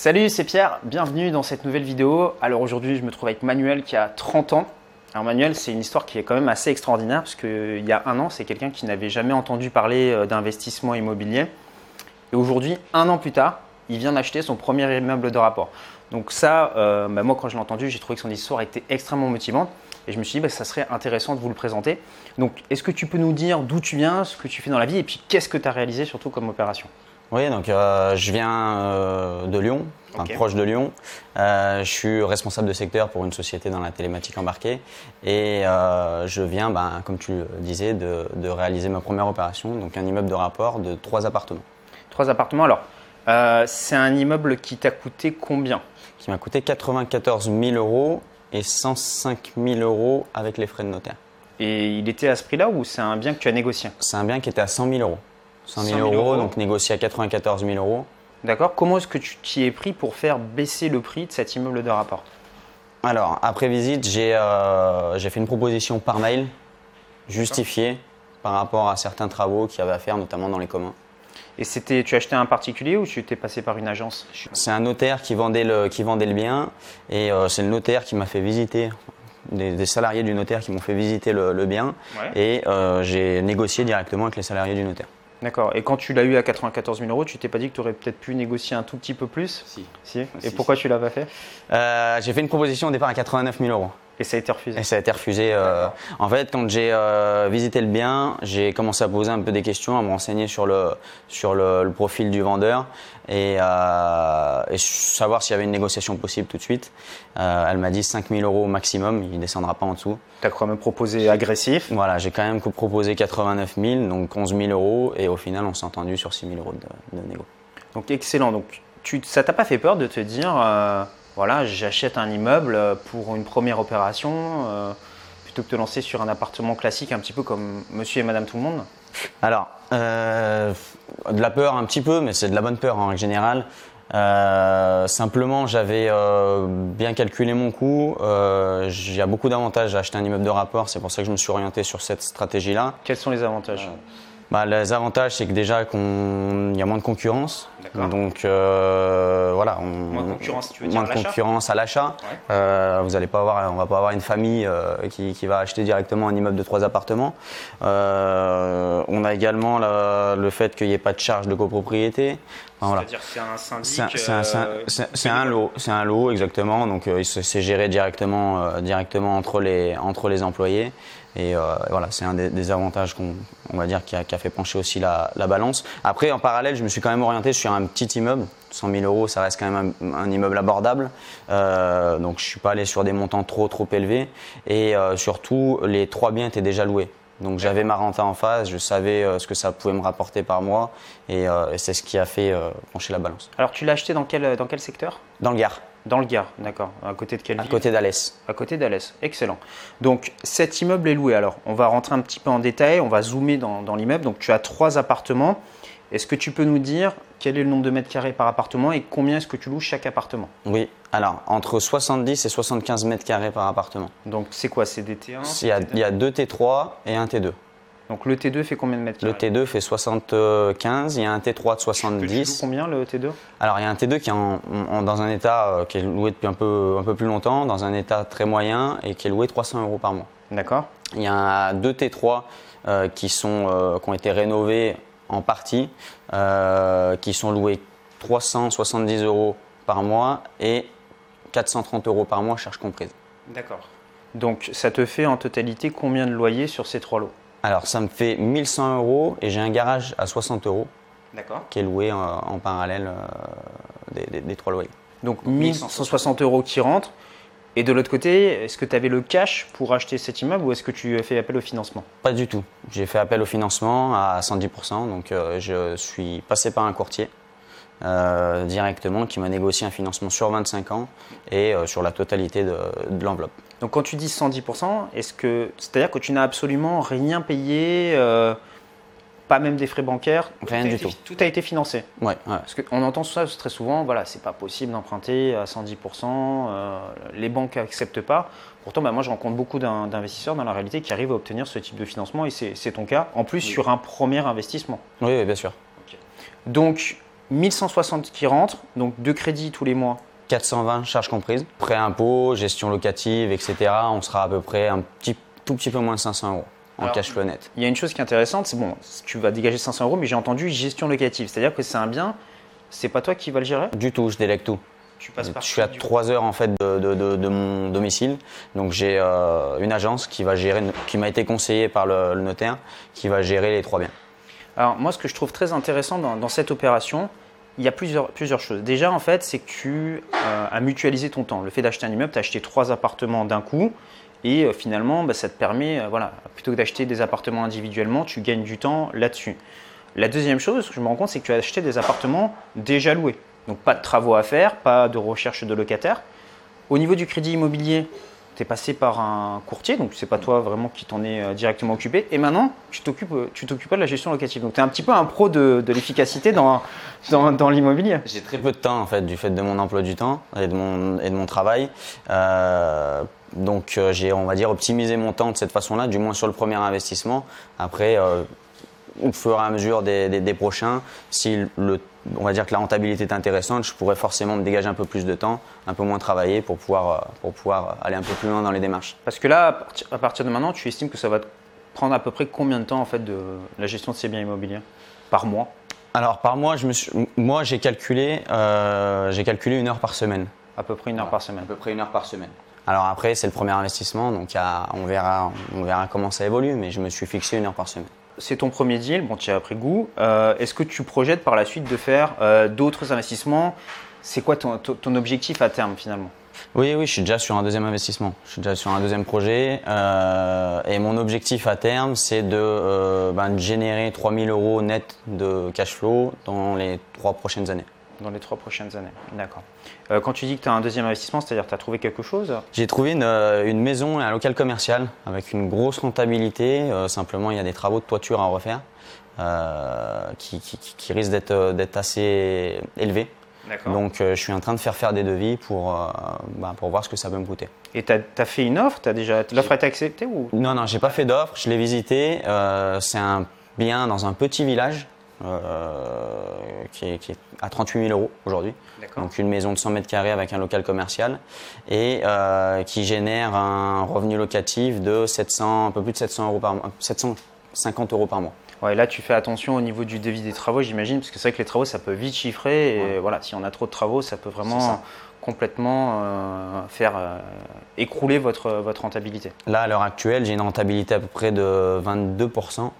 Salut, c'est Pierre, bienvenue dans cette nouvelle vidéo. Alors aujourd'hui, je me trouve avec Manuel qui a 30 ans. Alors Manuel, c'est une histoire qui est quand même assez extraordinaire parce qu'il y a un an, c'est quelqu'un qui n'avait jamais entendu parler euh, d'investissement immobilier. Et aujourd'hui, un an plus tard, il vient d'acheter son premier immeuble de rapport. Donc ça, euh, bah, moi quand je l'ai entendu, j'ai trouvé que son histoire était extrêmement motivante. Et je me suis dit, bah, ça serait intéressant de vous le présenter. Donc est-ce que tu peux nous dire d'où tu viens, ce que tu fais dans la vie et puis qu'est-ce que tu as réalisé surtout comme opération? Oui, donc euh, je viens euh, de Lyon, enfin, proche de Lyon. Euh, je suis responsable de secteur pour une société dans la télématique embarquée. Et je viens, ben, comme tu le disais, de, de réaliser ma première opération, donc un immeuble de rapport de trois appartements, Trois appartements. Alors, c'est un immeuble qui t'a coûté combien? Qui m'a coûté 94 000 euros et 105 000 euros avec les frais de notaire. Et il était à ce prix-là ou c'est un bien que tu as négocié? C'est un bien qui était à 100 000 euros. 100 000, 100 000 euros, euros. donc négocié à 94 000 euros. D'accord Comment est-ce que tu t'y es pris pour faire baisser le prix de cet immeuble de rapport? Alors, après visite, j'ai euh, j'ai fait une proposition par mail justifiée par rapport à certains travaux qu'il y avait à faire, notamment dans les communs. Et c'était, tu as acheté un particulier ou tu t'es passé par une agence? C'est un notaire qui vendait le, qui vendait le bien et euh, c'est le notaire qui m'a fait visiter, des, des salariés du notaire qui m'ont fait visiter le, le bien Ouais. et euh, j'ai négocié directement avec les salariés du notaire. D'accord. Et quand tu l'as eu à 94 000 euros, tu t'es pas dit que tu aurais peut-être pu négocier un tout petit peu plus Si. Si. Et Si, pourquoi tu l'as pas fait? Euh, j'ai fait une proposition au départ à 89 000 euros. Et ça a été refusé. Et ça a été refusé. euh, en fait, quand j'ai euh, visité le bien, j'ai commencé à poser un peu des questions, à me renseigner sur le, sur le, le profil du vendeur et, euh, et savoir s'il y avait une négociation possible tout de suite. Elle m'a dit 5 000 euros au maximum, il ne descendra pas en dessous. Tu as quand même proposé agressif? Voilà, j'ai quand même proposé 89 000, donc 11 000 euros, et au final, on s'est entendu sur 6 000 euros de, de négo. Donc excellent. Donc tu, ça t'a pas fait peur de te dire, voilà, j'achète un immeuble euh, pour une première opération euh, plutôt que de te lancer sur un appartement classique, un petit peu comme Monsieur et Madame tout le monde Alors, euh, de la peur un petit peu, mais c'est de la bonne peur en règle générale. Euh, simplement, j'avais euh, bien calculé mon coût. Euh, Il y a beaucoup d'avantages à acheter un immeuble de rapport, c'est pour ça que je me suis orienté sur cette stratégie-là. Quels sont les avantages? Bah, les avantages, c'est que déjà qu'on il y a moins de concurrence. Donc euh, voilà, on, Moins de concurrence, tu veux dire moins à de l'achat concurrence à l'achat. Ouais. Euh, vous allez pas avoir, on va pas avoir une famille euh, qui, qui va acheter directement un immeuble de trois appartements. Euh, on a également la- le fait qu'il n'y ait pas de charge de copropriété. Enfin. C'est-à-dire que c'est un syndic. c'est un- un- lot, c'est un lot exactement. Donc c'est géré directement, directement entre les entre les employés. Et euh, voilà, c'est un des, des avantages qu'on on va dire qui a, qui a fait pencher aussi la, la balance. Après, en parallèle, je me suis quand même orienté sur un petit immeuble. 100 000 euros, ça reste quand même un, un immeuble abordable. Euh, donc je suis pas allé sur des montants trop trop élevés. Et euh, surtout, les trois biens étaient déjà loués. Donc j'avais ma renta en face, je savais euh, ce que ça pouvait me rapporter par mois, et, euh, et c'est ce qui a fait euh, pencher la balance. Alors tu l'as acheté dans quel, dans quel secteur? Dans le Gard, Dans le Gard, d'accord. À côté de quelle à ville côté d'Alès. À côté d'Alès. Excellent. Donc cet immeuble est loué. Alors on va rentrer un petit peu en détail, on va zoomer dans, dans l'immeuble. Donc tu as trois appartements. Est-ce que tu peux nous dire quel est le nombre de mètres carrés par appartement et combien est-ce que tu loues chaque appartement? Oui, alors entre 70 et 75 mètres carrés par appartement. Donc c'est quoi? C'est des T1 Il y, a, il y a deux T3 et un T2. Donc le T2 fait combien de mètres Le carrés? T2 fait 75, il y a un T3 de Que tu loues 70. combien le T2 Alors il y a un T2 qui est en- en- dans un état euh, qui est loué depuis un peu, un peu plus longtemps, dans un état très moyen et qui est loué 300 euros par mois. D'accord. Il y a deux T3 euh, qui, sont, euh, qui ont été rénovés en partie, euh, qui sont loués 370 euros par mois et 430 euros par mois, charges comprises. D'accord. Donc ça te fait en totalité combien de loyers sur ces trois lots? Alors ça me fait 1100 euros et j'ai un garage à 60 euros qui est loué en parallèle euh, des, des- des trois loyers. Donc 1160 euros qui rentrent. Et de l'autre côté, est-ce que tu avais le cash pour acheter cet immeuble ou est-ce que tu as fait appel au financement? Pas du tout. J'ai fait appel au financement à 110%, donc euh, je suis passé par un courtier euh, directement qui m'a négocié un financement sur 25 ans et euh, sur la totalité de, de l'enveloppe. Donc quand tu dis 110%, est-ce que c'est-à-dire que tu n'as absolument rien payé, euh, pas même des frais bancaires? Rien tout a du été- tout. Tout a été financé. Ouais, ouais. Parce qu'on entend ça très souvent, voilà, c'est pas possible d'emprunter à 110%, euh, les banques n'acceptent pas. Pourtant, bah, moi, je rencontre beaucoup d'in- d'investisseurs dans la réalité qui arrivent à obtenir ce type de financement et c'est ton cas, en plus sur un premier investissement. Oui, oui, bien sûr. Donc, 1160 qui rentrent, donc deux crédits tous les mois. 420 charges comprises, prêt impôt, gestion locative, etc. On sera à peu près un petit, tout petit peu moins de 500 euros en Alors, cash flow net. Il y a une chose qui est intéressante, c'est bon, tu vas dégager 500 euros, mais j'ai entendu gestion locative, c'est-à-dire que c'est un bien, c'est pas toi qui vas le gérer? Du tout, je délègue tout. Tu passes par Je suis à du- 3 heures en fait de, de- de- de mon domicile, donc j'ai euh, une agence qui va gérer, qui m'a été conseillée par le, le notaire, qui va gérer les trois biens. Alors moi, ce que je trouve très intéressant dans, cette opération, il y a plusieurs, plusieurs choses. Déjà, en fait, c'est que tu euh, as mutualisé ton temps. Le fait d'acheter un immeuble, tu as acheté trois appartements d'un coup. Et euh, finalement, bah, ça te permet, euh, voilà, plutôt que d'acheter des appartements individuellement, tu gagnes du temps là-dessus. La deuxième chose que je me rends compte, c'est que tu as acheté des appartements déjà loués. Donc pas de travaux à faire, pas de recherche de locataires. Au niveau du crédit immobilier, passé par un courtier, donc c'est pas toi vraiment qui t'en est euh, directement occupé. Et maintenant, tu t'occupes, euh, tu t'occupes pas de la gestion locative. Donc tu es un petit peu un pro de, de l'efficacité dans, dans, dans l'immobilier. J'ai très peu de temps en fait du fait de mon emploi du temps et de mon, et de mon travail. Euh, donc j'ai on va dire optimisé mon temps de cette façon-là, du moins sur le premier investissement. Après, au fur et à mesure des, des- des prochains, si le, on va dire que la rentabilité est intéressante, je pourrais forcément me dégager un peu plus de temps, un peu moins travailler pour pouvoir, euh, pour pouvoir aller un peu plus loin dans les démarches. Parce que là, à partir, de maintenant, tu estimes que ça va te prendre à peu près combien de temps en fait de la gestion de ces biens immobiliers? Par mois? Alors par mois, je me suis, moi j'ai calculé, euh, j'ai calculé une heure par semaine. À peu près une heure par semaine. À peu près une heure par semaine. Alors après, c'est le premier investissement, donc on, verra, on verra comment ça évolue, mais je me suis fixé une heure par semaine. C'est ton premier deal, bon, tu as pris goût. Euh, Est-ce que tu projettes par la suite de faire euh, d'autres investissements? C'est quoi ton, objectif à terme finalement? Oui, oui, je suis déjà sur un deuxième investissement. Je suis déjà sur un deuxième projet. euh, et mon objectif à terme, c'est de, ben, de générer 3000 euros net de cash flow dans les trois prochaines années. Dans les trois prochaines années D'accord. Euh, quand tu dis que tu as un deuxième investissement, c'est-à-dire que tu as trouvé quelque chose J'ai trouvé une, euh, une maison et un local commercial avec une grosse rentabilité. Euh, simplement, il y a des travaux de toiture à refaire euh, qui, qui- qui- qui risquent d'être assez élevés. D'accord. Donc, je suis en train de faire faire des devis pour, bah, pour voir ce que ça peut me coûter. Et tu as, fait une offre? T'as déjà L'offre a été acceptée ou? Non, non, j'ai pas fait d'offre. Je l'ai visité. C'est un bien dans un petit village euh, qui, est, qui est à 38 000 euros aujourd'hui. Donc une maison de 100 mètres carrés avec un local commercial et euh, qui génère un revenu locatif de 700, un peu plus de 700 euros par mois, 750 euros par mois. Ouais, là, tu fais attention au niveau du devis des travaux, j'imagine, parce que c'est vrai que les travaux, ça peut vite chiffrer. Et Ouais. voilà, si on a trop de travaux, ça peut vraiment complètement euh, faire euh, écrouler votre, votre rentabilité. Là, à l'heure actuelle, j'ai une rentabilité à peu près de 22%.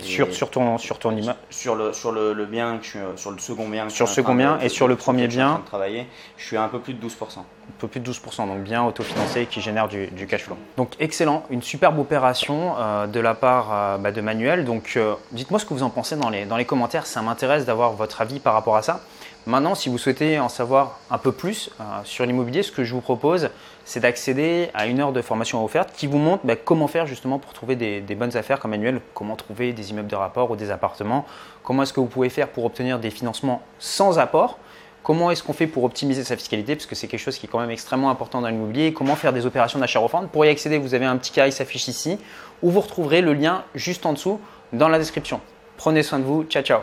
Sur, sur ton, sur ton sur le sur le, le bien suis- sur le second bien Sur le second bien de- et sur le premier je suis en train bien. de travailler je suis à un peu plus de 12% un peu plus de 12%, donc bien autofinancé qui génère du, du cash flow. Donc excellent, une superbe opération euh, de la part euh, bah, de Manuel. Donc euh, dites-moi ce que vous en pensez dans les, dans les commentaires, ça m'intéresse d'avoir votre avis par rapport à ça. Maintenant, si vous souhaitez en savoir un peu plus euh, sur l'immobilier, ce que je vous propose, c'est d'accéder à une heure de formation offerte qui vous montre bah, comment faire justement pour trouver des, bonnes affaires comme Manuel, comment trouver des immeubles de rapport ou des appartements, comment est-ce que vous pouvez faire pour obtenir des financements sans apport. Comment est-ce qu'on fait pour optimiser sa fiscalité Parce que c'est quelque chose qui est quand même extrêmement important dans l'immobilier. Comment faire des opérations d'achat-revente Pour y accéder, vous avez un petit carré qui s'affiche ici, où vous retrouverez le lien juste en dessous dans la description. Prenez soin de vous. Ciao, ciao